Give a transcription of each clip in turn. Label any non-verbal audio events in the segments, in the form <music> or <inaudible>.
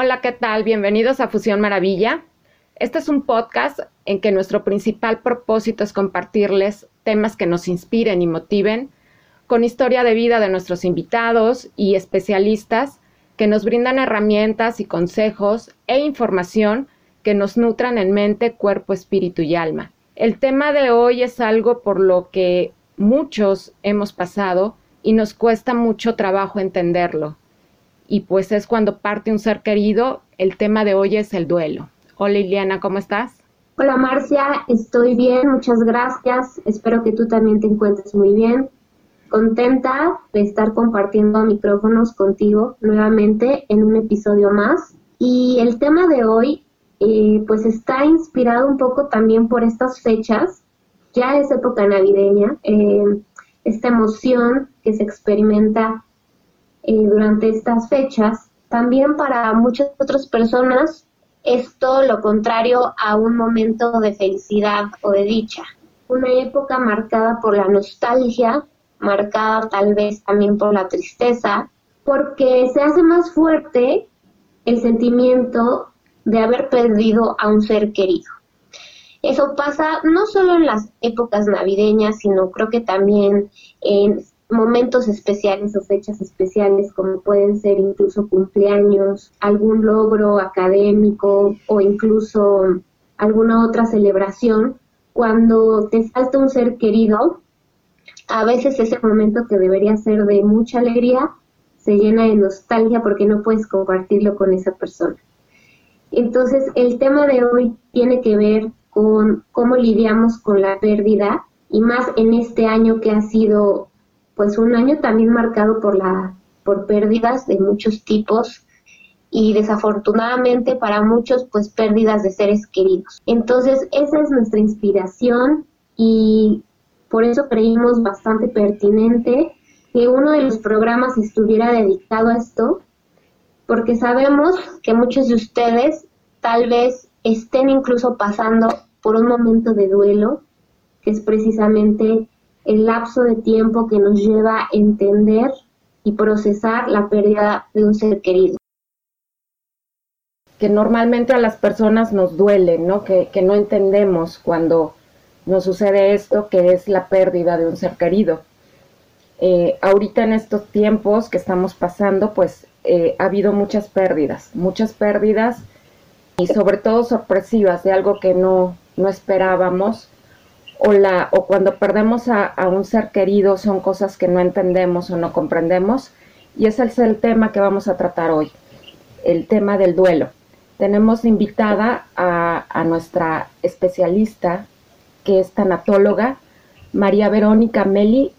Hola, ¿qué tal? Bienvenidos a Fusión Maravilla. Este es un podcast en que nuestro principal propósito es compartirles temas que nos inspiren y motiven con historia de vida de nuestros invitados y especialistas que nos brindan herramientas y consejos e información que nos nutran en mente, cuerpo, espíritu y alma. El tema de hoy es algo por lo que muchos hemos pasado y nos cuesta mucho trabajo entenderlo. Y pues es cuando parte un ser querido, el tema de hoy es el duelo. Hola Liliana, ¿cómo estás? Hola Marcia, estoy bien, muchas gracias. Espero que tú también te encuentres muy bien. Contenta de estar compartiendo micrófonos contigo nuevamente en un episodio más. Y el tema de hoy, eh, pues está inspirado un poco también por estas fechas. Ya es época navideña, eh, esta emoción que se experimenta eh, durante estas fechas. También para muchas otras personas es todo lo contrario a un momento de felicidad o de dicha. Una época marcada por la nostalgia, marcada tal vez también por la tristeza, porque se hace más fuerte el sentimiento de haber perdido a un ser querido. Eso pasa no solo en las épocas navideñas, sino creo que también en momentos especiales o fechas especiales como pueden ser incluso cumpleaños, algún logro académico o incluso alguna otra celebración, cuando te falta un ser querido, a veces ese momento que debería ser de mucha alegría se llena de nostalgia porque no puedes compartirlo con esa persona. Entonces, el tema de hoy tiene que ver con cómo lidiamos con la pérdida y más en este año que ha sido pues un año también marcado por la por pérdidas de muchos tipos y desafortunadamente para muchos pues pérdidas de seres queridos. Entonces, esa es nuestra inspiración y por eso creímos bastante pertinente que uno de los programas estuviera dedicado a esto, porque sabemos que muchos de ustedes tal vez estén incluso pasando por un momento de duelo, que es precisamente el lapso de tiempo que nos lleva a entender y procesar la pérdida de un ser querido. Que normalmente a las personas nos duele, ¿no? Que, no entendemos cuando nos sucede esto, que es la pérdida de un ser querido. Eh, ahorita en estos tiempos que estamos pasando, pues eh, ha habido muchas pérdidas, muchas pérdidas y sobre todo sorpresivas de algo que no, no esperábamos o, la, o cuando perdemos a, un ser querido son cosas que no entendemos o no comprendemos. Y ese es el tema que vamos a tratar hoy, el tema del duelo. Tenemos invitada a, a nuestra especialista, que es tanatóloga, María Verónica Meli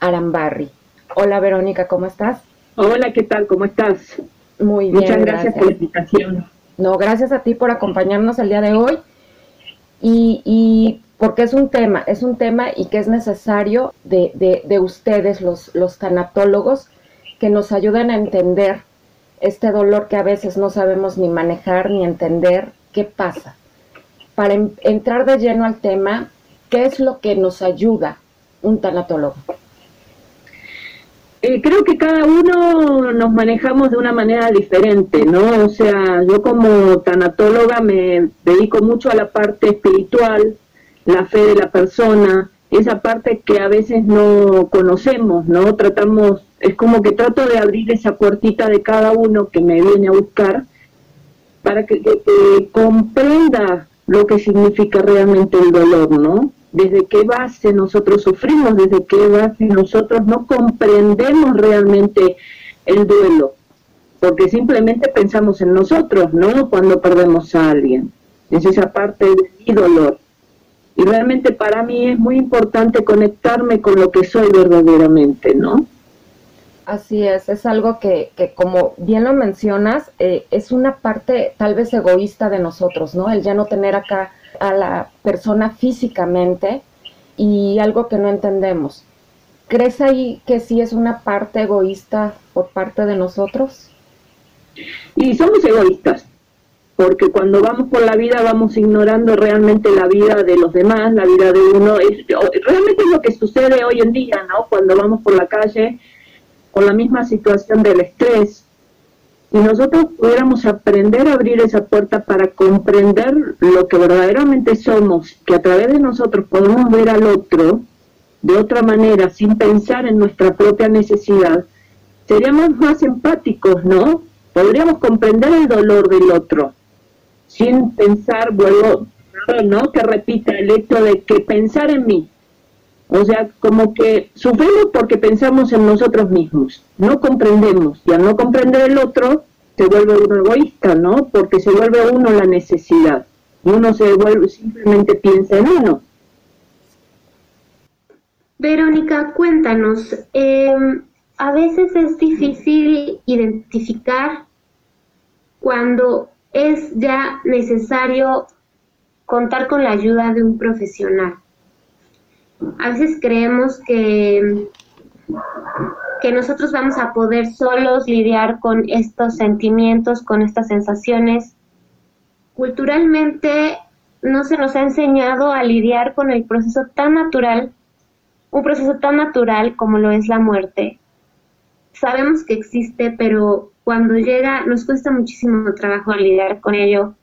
Arambarri. Hola Verónica, ¿cómo estás? Hola, ¿qué tal? ¿Cómo estás? Muy bien. Muchas gracias, por la invitación. No, gracias a ti por acompañarnos el día de hoy. Y, y porque es un tema, es un tema y que es necesario de, de, ustedes, los, los tanatólogos, que nos ayuden a entender este dolor que a veces no sabemos ni manejar ni entender qué pasa. Para entrar de lleno al tema, ¿qué es lo que nos ayuda un tanatólogo? Eh, creo que cada uno nos manejamos de una manera diferente, ¿no? O sea, yo como tanatóloga me dedico mucho a la parte espiritual, la fe de la persona, esa parte que a veces no conocemos, ¿no? Tratamos, es como que trato de abrir esa puertita de cada uno que me viene a buscar para que, comprenda lo que significa realmente el dolor, ¿no? Desde qué base nosotros sufrimos, desde qué base nosotros no comprendemos realmente el duelo, porque simplemente pensamos en nosotros, ¿no? Cuando perdemos a alguien. Es esa parte de mi dolor. Y realmente para mí es muy importante conectarme con lo que soy verdaderamente, ¿no? Así es, es algo que, que como bien lo mencionas, eh, es una parte tal vez egoísta de nosotros, ¿no? El ya no tener acá a la persona físicamente y algo que no entendemos. ¿Crees ahí que sí es una parte egoísta por parte de nosotros? Y somos egoístas, porque cuando vamos por la vida vamos ignorando realmente la vida de los demás, la vida de uno. Es, realmente es lo que sucede hoy en día, ¿no? Cuando vamos por la calle con la misma situación del estrés. Y nosotros pudiéramos aprender a abrir esa puerta para comprender lo que verdaderamente somos, que a través de nosotros podemos ver al otro de otra manera, sin pensar en nuestra propia necesidad, seríamos más empáticos, ¿no? Podríamos comprender el dolor del otro sin pensar, vuelvo, ¿no? Que repita el hecho de que pensar en mí. O sea, como que sufrimos porque pensamos en nosotros mismos, no comprendemos, y al no comprender el otro, se vuelve uno egoísta, ¿no? Porque se vuelve uno la necesidad, y uno se vuelve, simplemente piensa en uno. Verónica, cuéntanos, eh, a veces es difícil identificar cuando es ya necesario contar con la ayuda de un profesional. A veces creemos que, que nosotros vamos a poder solos lidiar con estos sentimientos, con estas sensaciones. Culturalmente no se nos ha enseñado a lidiar con el proceso tan natural, un proceso tan natural como lo es la muerte. Sabemos que existe, pero cuando llega nos cuesta muchísimo trabajo lidiar con ello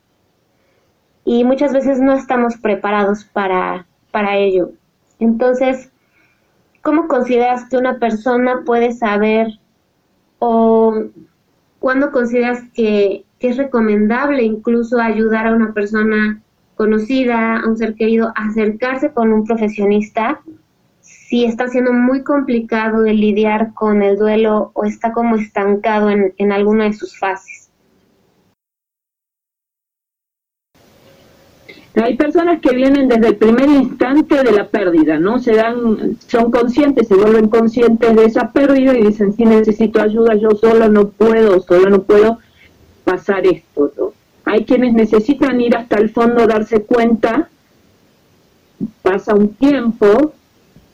y muchas veces no estamos preparados para, para ello. Entonces, ¿cómo consideras que una persona puede saber o cuándo consideras que, es recomendable incluso ayudar a una persona conocida, a un ser querido, a acercarse con un profesionista si está siendo muy complicado el lidiar con el duelo o está como estancado en alguna de sus fases. Hay personas que vienen desde el primer instante de la pérdida, ¿no? Se dan, son conscientes, se vuelven conscientes de esa pérdida y dicen, si necesito ayuda, yo solo no puedo, solo no puedo pasar esto. Hay quienes necesitan ir hasta el fondo, darse cuenta, pasa un tiempo,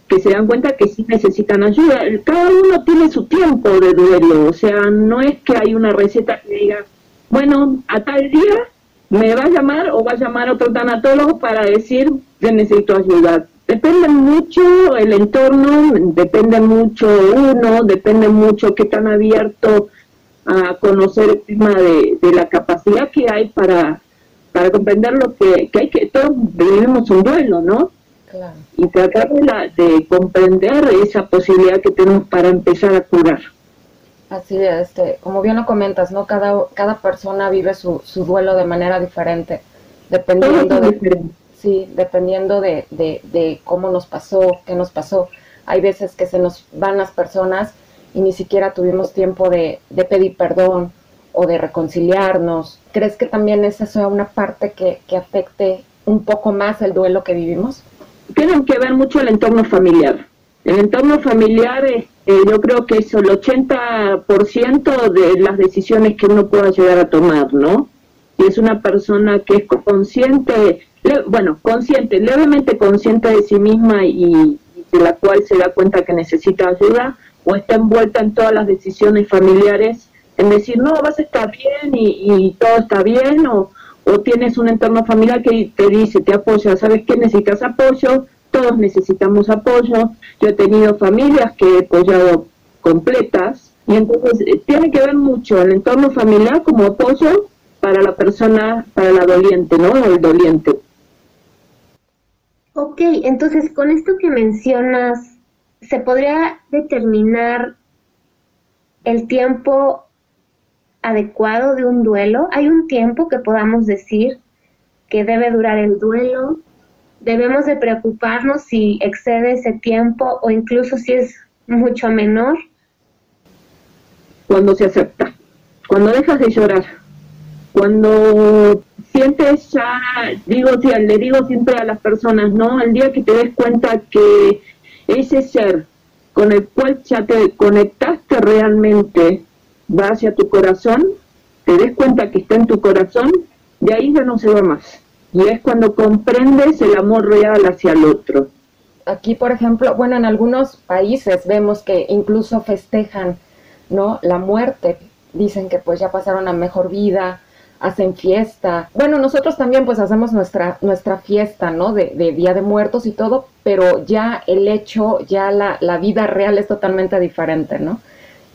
que se dan cuenta que sí necesitan ayuda. Cada uno tiene su tiempo de duelo, o sea, no es que hay una receta que diga, bueno, a tal día me va a llamar o va a llamar otro tanatólogo para decir que necesito ayuda. Depende mucho el entorno, depende mucho uno, depende mucho qué tan abierto a conocer el tema de, de la capacidad que hay para, para comprender lo que, que hay que, todos vivimos un duelo, ¿no? Y tratar de, comprender esa posibilidad que tenemos para empezar a curar. Así es, este, como bien lo comentas, ¿no? Cada, cada persona vive su, su duelo de manera diferente, dependiendo de, sí, dependiendo de, de, de, cómo nos pasó, qué nos pasó. Hay veces que se nos van las personas y ni siquiera tuvimos tiempo de, de pedir perdón o de reconciliarnos. ¿Crees que también esa sea una parte que, que afecte un poco más el duelo que vivimos? tienen que ver mucho el entorno familiar. El entorno familiar, eh, yo creo que es el 80% de las decisiones que uno pueda llegar a tomar, ¿no? Y es una persona que es consciente, bueno, consciente, levemente consciente de sí misma y, de la cual se da cuenta que necesita ayuda, o está envuelta en todas las decisiones familiares, en decir, no, vas a estar bien y, y todo está bien, o, o tienes un entorno familiar que te dice, te apoya, ¿sabes qué? Necesitas apoyo, todos necesitamos apoyo. Yo he tenido familias que he apoyado completas y entonces eh, tiene que ver mucho el entorno familiar como apoyo para la persona, para la doliente, ¿no? El doliente. Ok, entonces con esto que mencionas, ¿se podría determinar el tiempo adecuado de un duelo? ¿Hay un tiempo que podamos decir que debe durar el duelo? ¿Debemos de preocuparnos si excede ese tiempo o incluso si es mucho menor? Cuando se acepta, cuando dejas de llorar, cuando sientes ya, digo, le digo siempre a las personas, ¿no? El día que te des cuenta que ese ser con el cual ya te conectaste realmente, va hacia tu corazón, te des cuenta que está en tu corazón, de ahí ya no se va más. Y es cuando comprendes el amor real hacia el otro. Aquí, por ejemplo, bueno, en algunos países vemos que incluso festejan, ¿no? La muerte. Dicen que pues ya pasaron a mejor vida, hacen fiesta. Bueno, nosotros también pues hacemos nuestra, nuestra fiesta, ¿no? De, Día de Muertos y todo, pero ya el hecho, ya la, la vida real es totalmente diferente, ¿no?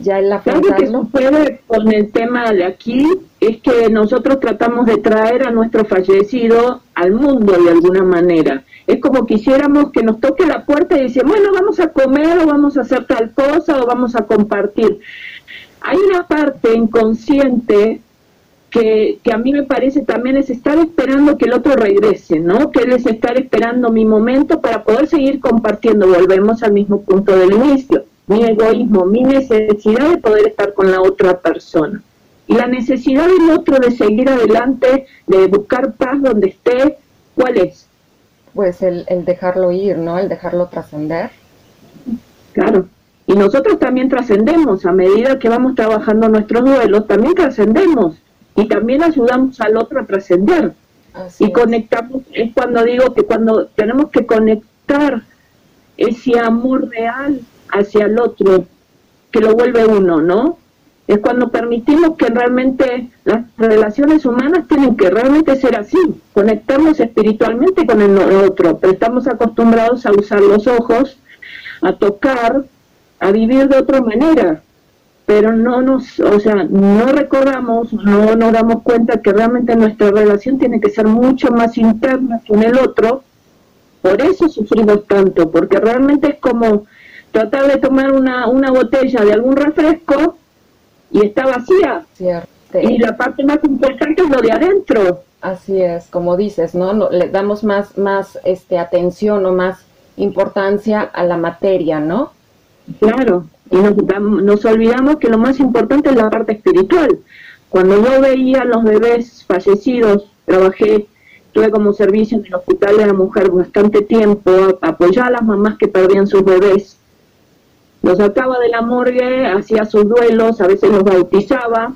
Ya el afrontarlo. Lo que sucede con el tema de aquí es que nosotros tratamos de traer a nuestro fallecido al mundo de alguna manera. Es como quisiéramos que nos toque la puerta y dice, bueno, vamos a comer o vamos a hacer tal cosa o vamos a compartir. Hay una parte inconsciente que, que, a mí me parece también es estar esperando que el otro regrese, ¿no? Que él es estar esperando mi momento para poder seguir compartiendo. Volvemos al mismo punto del inicio. Mi egoísmo, mi necesidad de poder estar con la otra persona. Y la necesidad del otro de seguir adelante, de buscar paz donde esté, ¿cuál es? Pues el, el dejarlo ir, ¿no? El dejarlo trascender. Claro. Y nosotros también trascendemos, a medida que vamos trabajando nuestros duelos, también trascendemos y también ayudamos al otro a trascender. Y conectamos, es cuando digo que cuando tenemos que conectar ese amor real hacia el otro, que lo vuelve uno, ¿no? Es cuando permitimos que realmente las relaciones humanas tienen que realmente ser así, conectarnos espiritualmente con el otro, pero estamos acostumbrados a usar los ojos, a tocar, a vivir de otra manera. Pero no nos, o sea, no recordamos, no nos damos cuenta que realmente nuestra relación tiene que ser mucho más interna con el otro, por eso sufrimos tanto, porque realmente es como tratar de tomar una, una botella de algún refresco y está vacía. Y la parte más importante es lo de adentro. Así es, como dices, ¿no? Le damos más, más este, atención o más importancia a la materia, ¿no? Claro, y nos, nos olvidamos que lo más importante es la parte espiritual. Cuando yo veía a los bebés fallecidos, trabajé, tuve como servicio en el hospital de la mujer bastante tiempo, apoyaba a las mamás que perdían sus bebés, los sacaba de la morgue, hacía sus duelos, a veces los bautizaba,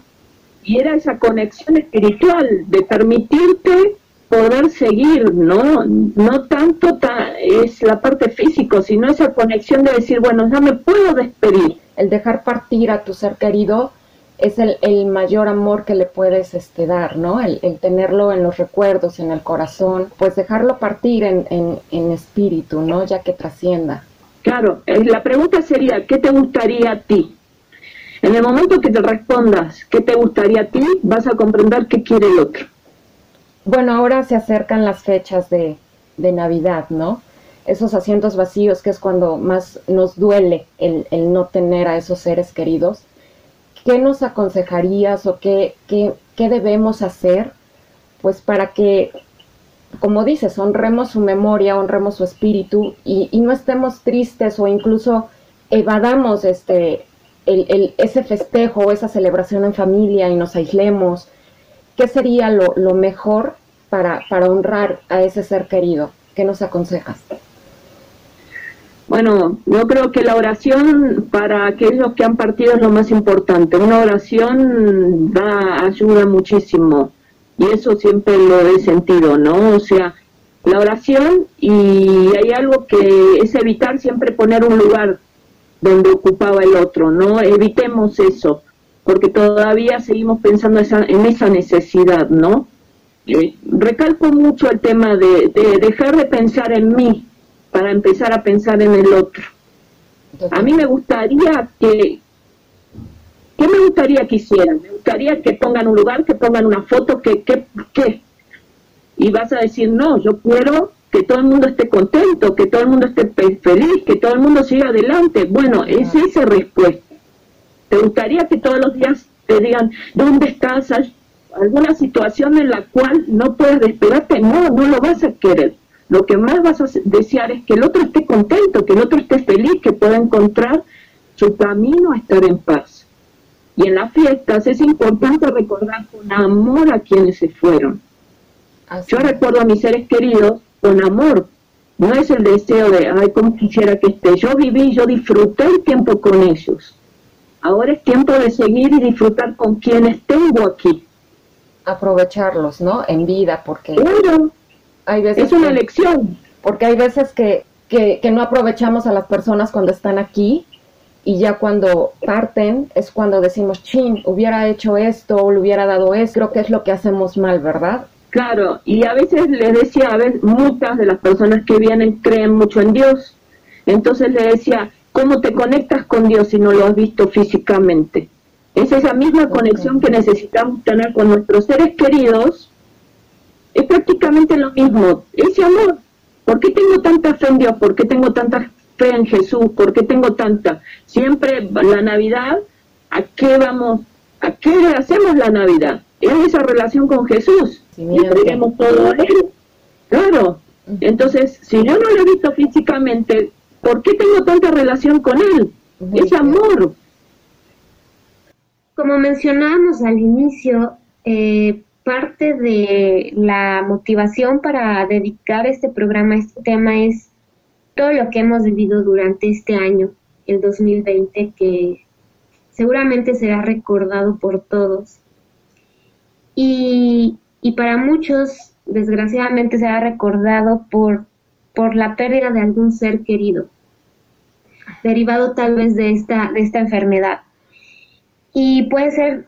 y era esa conexión espiritual de permitirte poder seguir, ¿no? No tanto es la parte física, sino esa conexión de decir, bueno, ya me puedo despedir. El dejar partir a tu ser querido es el, mayor amor que le puedes este, dar, ¿no? El, tenerlo en los recuerdos, en el corazón, pues dejarlo partir en, en, espíritu, ¿no? Ya que trascienda. Claro, la pregunta sería, ¿qué te gustaría a ti? En el momento que te respondas, ¿qué te gustaría a ti? Vas a comprender qué quiere el otro. Bueno, ahora se acercan las fechas de, de Navidad, ¿no? Esos asientos vacíos, que es cuando más nos duele el, el, no tener a esos seres queridos. ¿Qué nos aconsejarías o qué, qué, qué debemos hacer? Pues para que, como dices, honremos su memoria, honremos su espíritu y, y no estemos tristes o incluso evadamos este, el, ese festejo o esa celebración en familia y nos aislemos ¿qué sería lo, lo mejor para, para honrar a ese ser querido? ¿Qué nos aconsejas? Bueno, yo creo que la oración para aquellos que han partido es lo más importante. Una oración da ayuda muchísimo y eso siempre lo he sentido, ¿no? O sea, la oración y hay algo que es evitar siempre poner un lugar donde ocupaba el otro, ¿no? Evitemos eso porque todavía seguimos pensando en esa necesidad, ¿no? Eh, recalco mucho el tema de, dejar de pensar en mí para empezar a pensar en el otro. A mí me gustaría que, ¿qué me gustaría que hicieran? Me gustaría que pongan un lugar, que pongan una foto, que, que, que. Y vas a decir, no, yo quiero que todo el mundo esté contento, que todo el mundo esté feliz, que todo el mundo siga adelante. Bueno, es esa respuesta. ¿Te gustaría que todos los días te digan, ¿dónde estás? ¿Alguna situación en la cual no puedes despegarte? No, no lo vas a querer. Lo que más vas a desear es que el otro esté contento, que el otro esté feliz, que pueda encontrar su camino a estar en paz. Y en las fiestas es importante recordar con amor a quienes se fueron. Yo recuerdo a mis seres queridos con amor, no es el deseo de, ay, cómo quisiera que esté. Yo viví, yo disfruté el tiempo con ellos. Ahora es tiempo de seguir y disfrutar con quienes tengo aquí. Aprovecharlos, ¿no? En vida, porque claro, hay veces es una lección. Porque hay veces que, que, que no aprovechamos a las personas cuando están aquí y ya cuando parten es cuando decimos, chin, hubiera hecho esto o le hubiera dado esto, creo que es lo que hacemos mal, ¿verdad? Claro, y a veces les decía, a veces muchas de las personas que vienen creen mucho en Dios, entonces le decía, ¿cómo te conectas con Dios si no lo has visto físicamente? Es esa misma conexión que necesitamos tener con nuestros seres queridos, es prácticamente lo mismo, ese amor. ¿Por qué tengo tanta fe en Dios? ¿Por qué tengo tanta fe en Jesús, ¿por qué tengo tanta? Siempre la Navidad, ¿a qué vamos? ¿A qué hacemos la Navidad? Es esa relación con Jesús. y creemos todo él. Claro. Entonces, si yo no lo he visto físicamente, ¿por qué tengo tanta relación con él? es amor. Como mencionábamos al inicio, eh, parte de la motivación para dedicar este programa a este tema es todo lo que hemos vivido durante este año, el 2020, que seguramente será recordado por todos. Y, para muchos, desgraciadamente, será recordado por, por la pérdida de algún ser querido, derivado tal vez de esta, de esta enfermedad. Y puede ser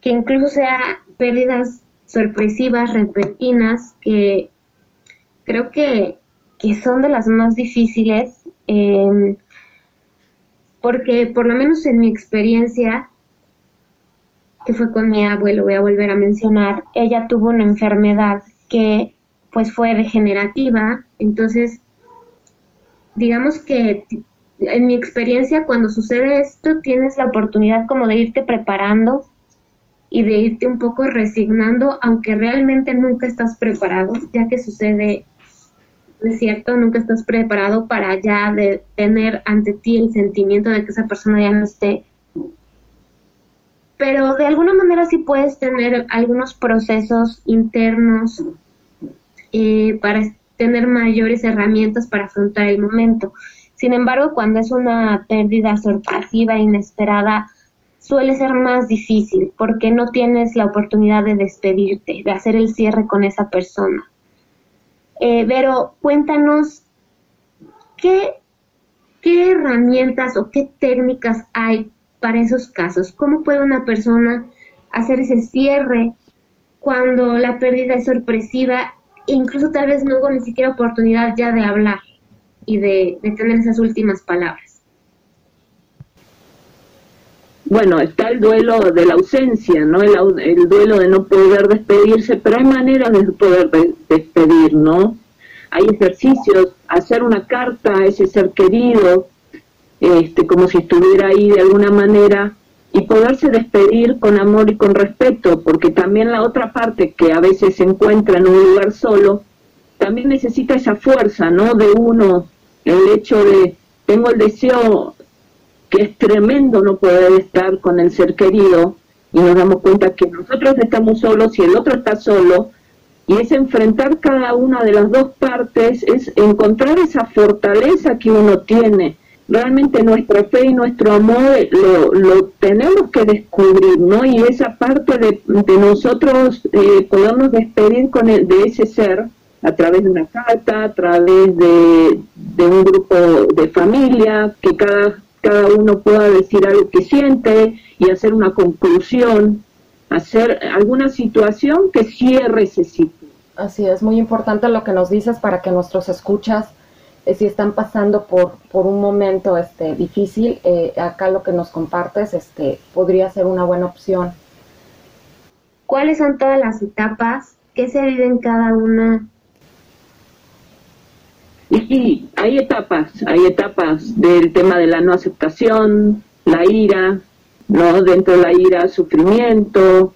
que incluso sea pérdidas sorpresivas, repentinas, que creo que que son de las más difíciles, em, porque por lo menos en mi experiencia, que fue con mi abuelo, voy a volver a mencionar, ella tuvo una enfermedad que pues fue degenerativa, entonces digamos que en mi experiencia cuando sucede esto tienes la oportunidad como de irte preparando y de irte un poco resignando, aunque realmente nunca estás preparado, ya que sucede es cierto, nunca estás preparado para ya de tener ante ti el sentimiento de que esa persona ya no esté. Pero de alguna manera sí puedes tener algunos procesos internos eh, para tener mayores herramientas para afrontar el momento. Sin embargo, cuando es una pérdida sorpresiva, inesperada, suele ser más difícil porque no tienes la oportunidad de despedirte, de hacer el cierre con esa persona. Eh, Vero, cuéntanos qué, qué herramientas o qué técnicas hay para esos casos. ¿Cómo puede una persona hacer ese cierre cuando la pérdida es sorpresiva e incluso tal vez no hubo ni siquiera oportunidad ya de hablar y de, tener esas últimas palabras? Bueno, está el duelo de la ausencia, ¿no? El, el, duelo de no poder despedirse, pero hay maneras de poder despedir, ¿no? hay ejercicios, hacer una carta a ese ser querido, este, como si estuviera ahí de alguna manera, y poderse despedir con amor y con respeto, porque también la otra parte que a veces se encuentra en un lugar solo, también necesita esa fuerza, ¿no? De uno, el hecho de, tengo el deseo que es tremendo no poder estar con el ser querido, y nos damos cuenta que nosotros estamos solos y el otro está solo, y es enfrentar cada una de las dos partes, es encontrar esa fortaleza que uno tiene. Realmente nuestra fe y nuestro amor lo, lo tenemos que descubrir, ¿no? Y esa parte de, de nosotros eh, podernos despedir con el, de ese ser a través de una carta, a través de, de un grupo de familia, que cada, cada uno pueda decir algo que siente y hacer una conclusión hacer alguna situación que cierre ese ciclo. Así es, muy importante lo que nos dices para que nuestros escuchas, eh, si están pasando por, por un momento este, difícil, eh, acá lo que nos compartes este, podría ser una buena opción. ¿Cuáles son todas las etapas? ¿Qué se vive en cada una? Y sí, hay etapas, hay etapas del tema de la no aceptación, la ira, ¿no? Dentro de la ira, sufrimiento,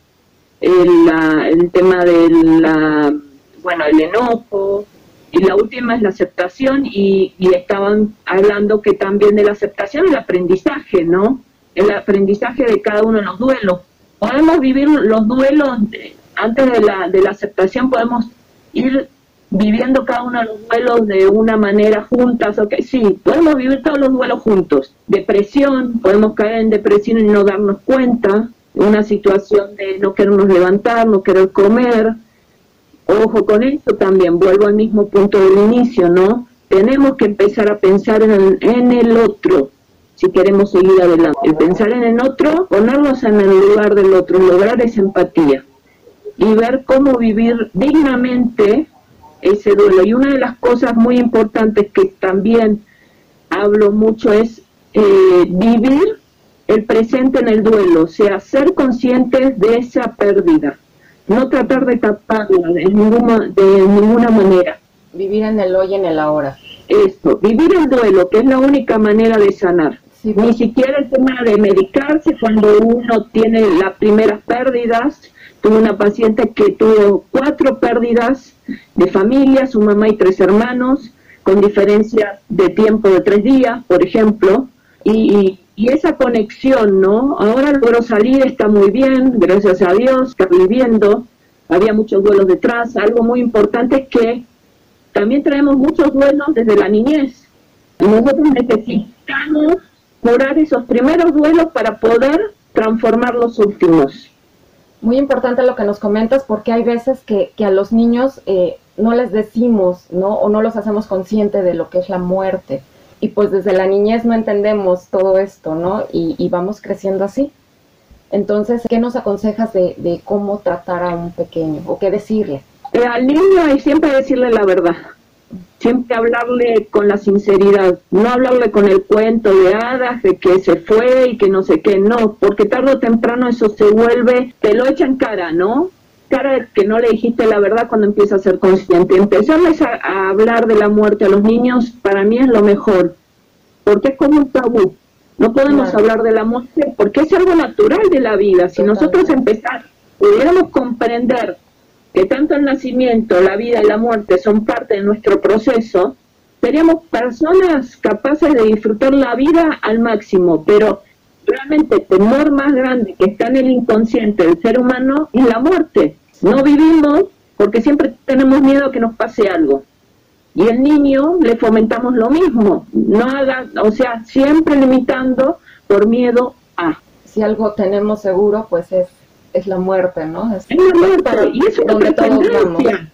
el, el tema de la, bueno, el enojo, y la última es la aceptación y, y, estaban hablando que también de la aceptación el aprendizaje, ¿no? El aprendizaje de cada uno de los duelos. Podemos vivir los duelos antes de la, de la aceptación, podemos ir viviendo cada uno de los duelos de una manera juntas, ok, sí, podemos vivir todos los duelos juntos. Depresión, podemos caer en depresión y no darnos cuenta, una situación de no querernos levantar, no querer comer. Ojo con eso también, vuelvo al mismo punto del inicio, ¿no? Tenemos que empezar a pensar en el otro, si queremos seguir adelante. El pensar en el otro, ponernos en el lugar del otro, lograr esa empatía y ver cómo vivir dignamente ese duelo. Y una de las cosas muy importantes que también hablo mucho es eh, vivir el presente en el duelo, o sea, ser conscientes de esa pérdida, no tratar de taparla de ninguna, de ninguna manera. Vivir en el hoy y en el ahora. Esto, vivir el duelo, que es la única manera de sanar. Ni siquiera el tema de medicarse cuando uno tiene las primeras pérdidas, Tuve una paciente que tuvo cuatro pérdidas de familia, su mamá y tres hermanos, con diferencia de tiempo de tres días, por ejemplo, y, esa conexión, ¿no? Ahora logró salir, está muy bien, gracias a Dios, está viviendo, había muchos duelos detrás, algo muy importante es que también traemos muchos duelos desde la niñez, y nosotros necesitamos curar esos primeros duelos para poder transformar los últimos muy importante lo que nos comentas porque hay veces que, a los niños eh, no les decimos, ¿no? O no los hacemos consciente de lo que es la muerte. Y pues desde la niñez no entendemos todo esto, ¿no? Y, vamos creciendo así. Entonces, ¿qué nos aconsejas de, cómo tratar a un pequeño o qué decirle? Eh, al niño hay siempre decirle la verdad siempre hablarle con la sinceridad, no hablarle con el cuento de hadas de que se fue y que no sé qué, no, porque tarde o temprano eso se vuelve, te lo echan cara, ¿no? Cara de que no le dijiste la verdad cuando empieza a ser consciente. Empezarles a, hablar de la muerte a los niños para mí es lo mejor, porque es como un tabú. No podemos hablar de la muerte porque es algo natural de la vida. Si nosotros empezar, pudiéramos comprender que tanto el nacimiento, la vida y la muerte son parte de nuestro proceso, seríamos personas capaces de disfrutar la vida al máximo, pero realmente el temor más grande que está en el inconsciente del ser humano es la muerte. No vivimos porque siempre tenemos miedo a que nos pase algo. Y el niño le fomentamos lo mismo, no haga, o sea, siempre limitando por miedo a. Si algo tenemos seguro, pues es es la muerte, ¿no? Es, la muerte, y es una trascendencia.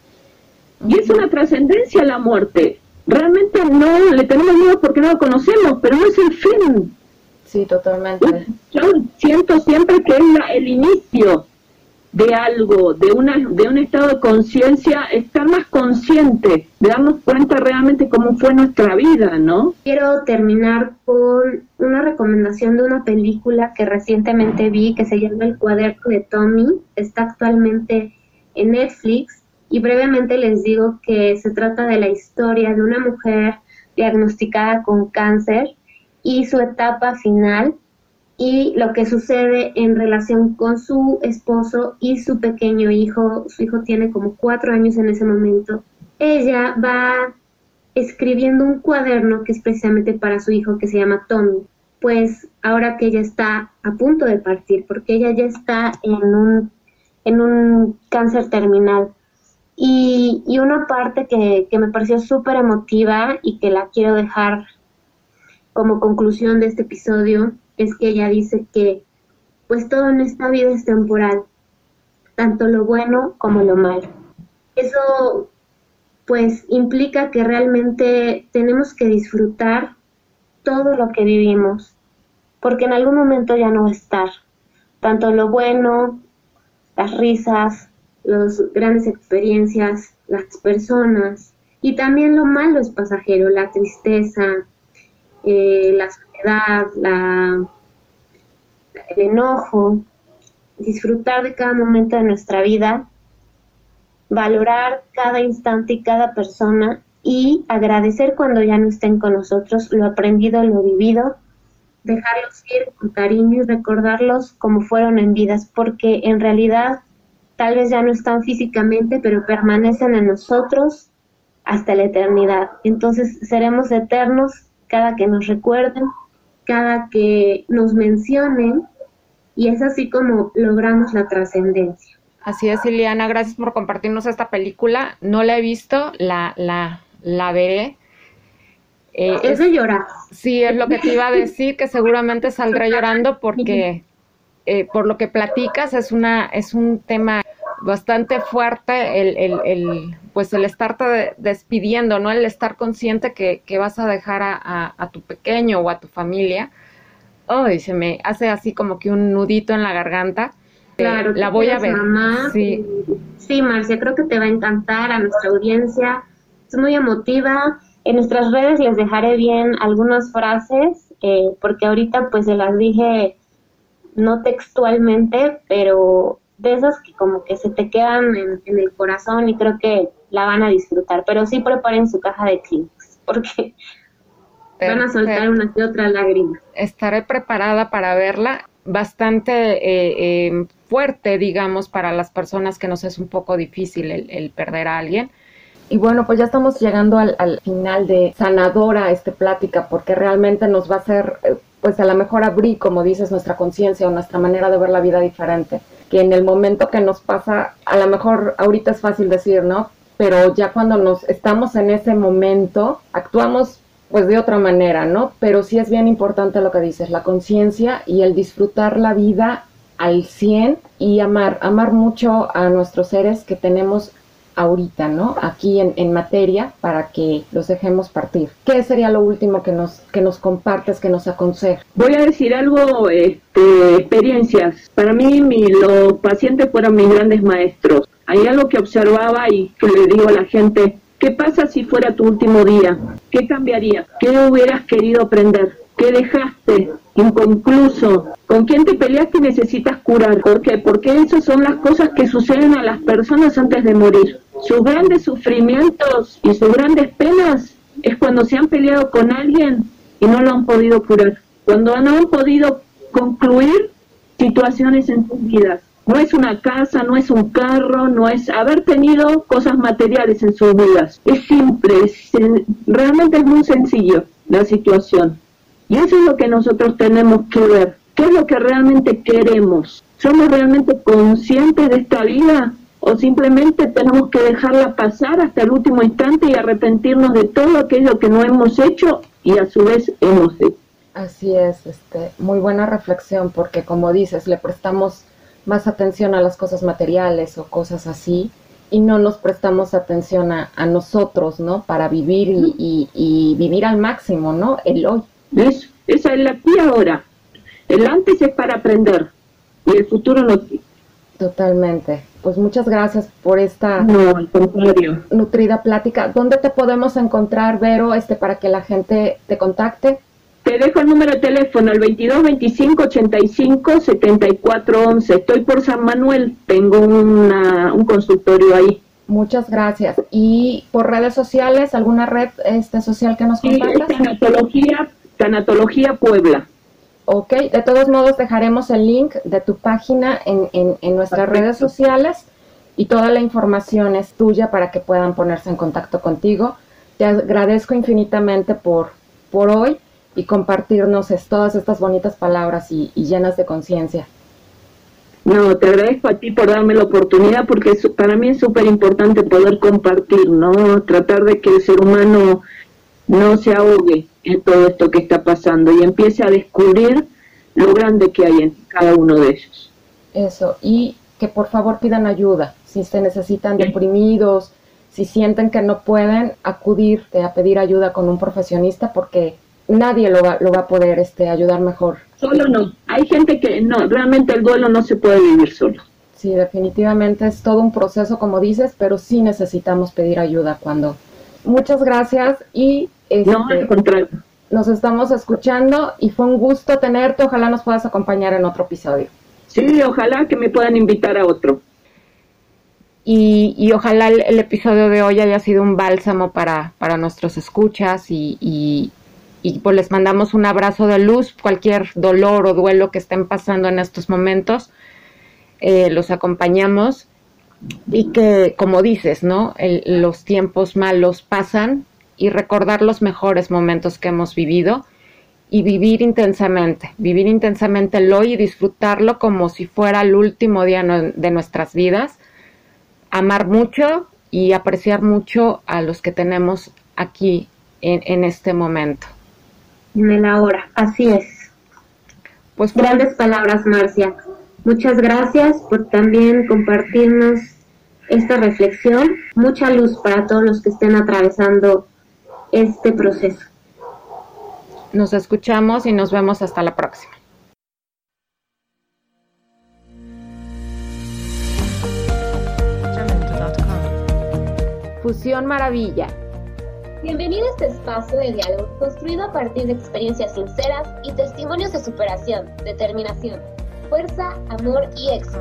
Y es una trascendencia la muerte. Realmente no le tenemos miedo porque no lo conocemos, pero no es el fin. Sí, totalmente. Yo siento siempre que es el inicio de algo, de, una, de un estado de conciencia, estar más consciente, de darnos cuenta realmente cómo fue nuestra vida, ¿no? Quiero terminar con una recomendación de una película que recientemente vi que se llama El cuaderno de Tommy, está actualmente en Netflix y brevemente les digo que se trata de la historia de una mujer diagnosticada con cáncer y su etapa final y lo que sucede en relación con su esposo y su pequeño hijo, su hijo tiene como cuatro años en ese momento, ella va escribiendo un cuaderno que es precisamente para su hijo que se llama Tommy, pues ahora que ella está a punto de partir, porque ella ya está en un, en un cáncer terminal. Y, y una parte que, que me pareció súper emotiva y que la quiero dejar como conclusión de este episodio es que ella dice que pues todo en esta vida es temporal, tanto lo bueno como lo malo. Eso pues implica que realmente tenemos que disfrutar todo lo que vivimos, porque en algún momento ya no va a estar. Tanto lo bueno, las risas, las grandes experiencias, las personas, y también lo malo es pasajero, la tristeza, eh, la el enojo, disfrutar de cada momento de nuestra vida, valorar cada instante y cada persona y agradecer cuando ya no estén con nosotros lo aprendido, lo vivido, dejarlos ir con cariño y recordarlos como fueron en vidas, porque en realidad tal vez ya no están físicamente, pero permanecen en nosotros hasta la eternidad. Entonces seremos eternos cada que nos recuerden cada que nos mencionen y es así como logramos la trascendencia. Así es, Ileana, gracias por compartirnos esta película. No la he visto, la, la, la veré. Eh, es de llorar. Sí, es lo que te iba a decir, que seguramente saldré llorando porque eh, por lo que platicas es una es un tema bastante fuerte el, el, el pues el estarte despidiendo, ¿no? El estar consciente que, que vas a dejar a, a, tu pequeño o a tu familia. Ay, se me hace así como que un nudito en la garganta. Claro, la voy a ver. Mamá. Sí. sí, Marcia, creo que te va a encantar a nuestra audiencia. Es muy emotiva. En nuestras redes les dejaré bien algunas frases, eh, porque ahorita pues se las dije no textualmente, pero de esas que como que se te quedan en, el corazón y creo que la van a disfrutar. Pero sí preparen su caja de Kleenex, <laughs> porque van a soltar una que otra lágrima. Estaré preparada para verla bastante eh, eh, fuerte, digamos, para las personas que nos es un poco difícil el, perder a alguien. Y bueno, pues ya estamos llegando al, al, final de sanadora esta plática, porque realmente nos va a hacer, eh, pues a lo mejor abrir, como dices, nuestra conciencia o nuestra manera de ver la vida diferente. Que en el momento que nos pasa, a lo mejor ahorita es fácil decir, ¿no? Pero ya cuando nos estamos en ese momento, actuamos pues de otra manera, ¿no? Pero sí es bien importante lo que dices, la conciencia y el disfrutar la vida al 100 y amar, amar mucho a nuestros seres que tenemos ahorita, ¿no? Aquí en, en, materia para que los dejemos partir. ¿Qué sería lo último que nos, que nos compartes, que nos aconsejas? Voy a decir algo, este, experiencias. Para mí mi, los pacientes fueron mis grandes maestros. Hay algo que observaba y que le digo a la gente, ¿Qué pasa si fuera tu último día? ¿Qué cambiaría? ¿Qué hubieras querido aprender? ¿Qué dejaste inconcluso? ¿Con quién te peleaste y necesitas curar? ¿Por qué? Porque esas son las cosas que suceden a las personas antes de morir. Sus grandes sufrimientos y sus grandes penas es cuando se han peleado con alguien y no lo han podido curar. Cuando no han podido concluir situaciones en sus vidas. No es una casa, no es un carro, no es haber tenido cosas materiales en sus vidas. Es simple, realmente es muy sencillo la situación. Y eso es lo que nosotros tenemos que ver. ¿Qué es lo que realmente queremos? ¿Somos realmente conscientes de esta vida? ¿O simplemente tenemos que dejarla pasar hasta el último instante y arrepentirnos de todo aquello que no hemos hecho y a su vez hemos hecho? Así es, este, muy buena reflexión porque como dices, le prestamos más atención a las cosas materiales o cosas así y no nos prestamos atención a, nosotros, ¿no? Para vivir y, vivir al máximo, ¿no? El hoy. Esa es la aquí ahora. El antes es para aprender y el futuro no. Totalmente. Pues muchas gracias por esta no, nutrida plática. ¿Dónde te podemos encontrar, Vero, este, para que la gente te contacte? Te dejo el número de teléfono, el 22 25 85 74 11. Estoy por San Manuel, tengo una, un consultorio ahí. Muchas gracias. ¿Y por redes sociales, alguna red este, social que nos compartas? Sí, Tanatología, Puebla. Ok, de todos modos dejaremos el link de tu página en, en, en nuestras redes sociales y toda la información es tuya para que puedan ponerse en contacto contigo. Te agradezco infinitamente por, por hoy y compartirnos todas estas bonitas palabras y, llenas de conciencia. No, te agradezco a ti por darme la oportunidad porque para mí es súper importante poder compartir, ¿no? Tratar de que el ser humano no se ahogue en todo esto que está pasando y empiece a descubrir lo grande que hay en cada uno de ellos. Eso, y que por favor pidan ayuda si se necesitan deprimidos, si sienten que no pueden, acudir a pedir ayuda con un profesionista porque nadie lo va, lo va a poder este, ayudar mejor. Solo no. Hay gente que no, realmente el duelo no se puede vivir solo. Sí, definitivamente es todo un proceso, como dices, pero sí necesitamos pedir ayuda cuando. Muchas gracias y este, no, al contrario. nos estamos escuchando y fue un gusto tenerte. Ojalá nos puedas acompañar en otro episodio. Sí, ojalá que me puedan invitar a otro. Y, y ojalá el, episodio de hoy haya sido un bálsamo para, para nuestros escuchas y, y y pues les mandamos un abrazo de luz, cualquier dolor o duelo que estén pasando en estos momentos, eh, los acompañamos y que, como dices, ¿no? los tiempos malos pasan y recordar los mejores momentos que hemos vivido y vivir intensamente, vivir intensamente el hoy y disfrutarlo como si fuera el último día de nuestras vidas, amar mucho y apreciar mucho a los que tenemos aquí en, en este momento. En el ahora, así es. Pues grandes palabras, Marcia. Muchas gracias por también compartirnos esta reflexión. Mucha luz para todos los que estén atravesando este proceso. Nos escuchamos y nos vemos hasta la próxima. Fusión Maravilla. Bienvenido a este espacio de diálogo construido a partir de experiencias sinceras y testimonios de superación, determinación, fuerza, amor y éxito.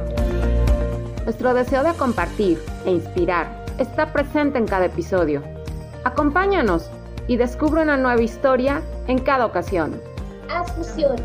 Nuestro deseo de compartir e inspirar está presente en cada episodio. Acompáñanos y descubre una nueva historia en cada ocasión. Haz fusión.